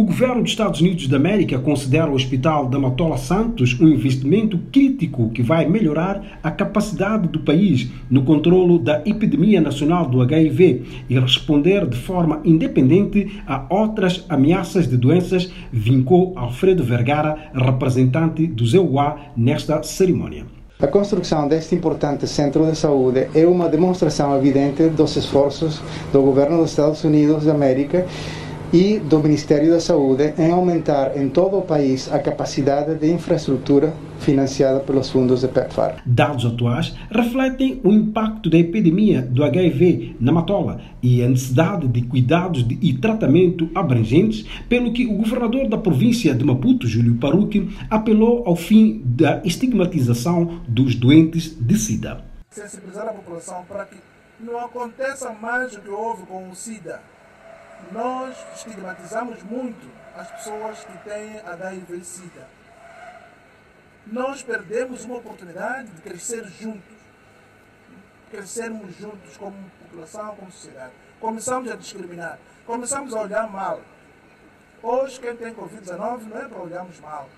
O governo dos Estados Unidos da América considera o Hospital da Matola Santos um investimento crítico que vai melhorar a capacidade do país no controlo da epidemia nacional do HIV e responder de forma independente a outras ameaças de doenças, vincou Alfredo Vergara, representante do ZEUA, nesta cerimônia. A construção deste importante centro de saúde é uma demonstração evidente dos esforços do governo dos Estados Unidos da América e do Ministério da Saúde em aumentar em todo o país a capacidade de infraestrutura financiada pelos fundos de PEPFAR. Dados atuais refletem o impacto da epidemia do HIV na Matola e a necessidade de cuidados e tratamento abrangentes, pelo que o governador da província de Maputo, Júlio Paruque, apelou ao fim da estigmatização dos doentes de SIDA. Sensibilizar a população para que não aconteça mais o que houve com o SIDA nós estigmatizamos muito as pessoas que têm HIV-Sida. Nós perdemos uma oportunidade de crescer juntos, crescermos juntos como população, como sociedade. Começamos a discriminar, começamos a olhar mal. Hoje, quem tem Covid-19 não é para olharmos mal,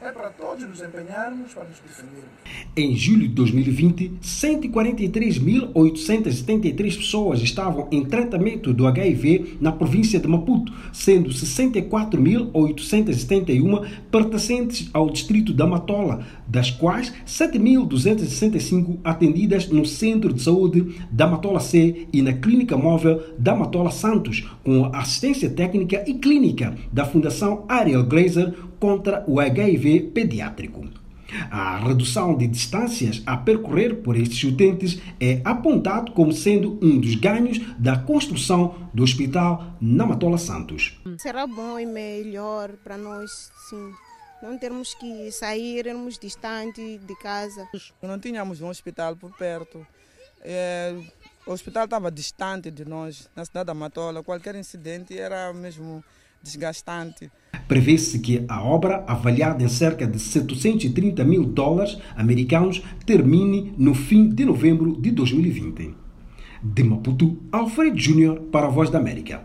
é para todos nos empenharmos para nos defendermos. Em julho de 2020, 143.873 pessoas estavam em tratamento do HIV na província de Maputo, sendo 64.871 pertencentes ao distrito da Matola, das quais 7.265 atendidas no Centro de Saúde da Matola C e na Clínica Móvel da Matola Santos, com assistência técnica e clínica da Fundação Ariel Glazer contra o HIV pediátrico. A redução de distâncias a percorrer por estes utentes é apontado como sendo um dos ganhos da construção do hospital na Matola Santos. Será bom e melhor para nós, sim. Não termos que sair, irmos distante de casa. Não tínhamos um hospital por perto. É, o hospital estava distante de nós, na cidade da Matola. Qualquer incidente era mesmo desgastante. Prevê-se que a obra, avaliada em cerca de 730 mil dólares americanos, termine no fim de novembro de 2020. De Maputo, Alfredo Júnior para a Voz da América.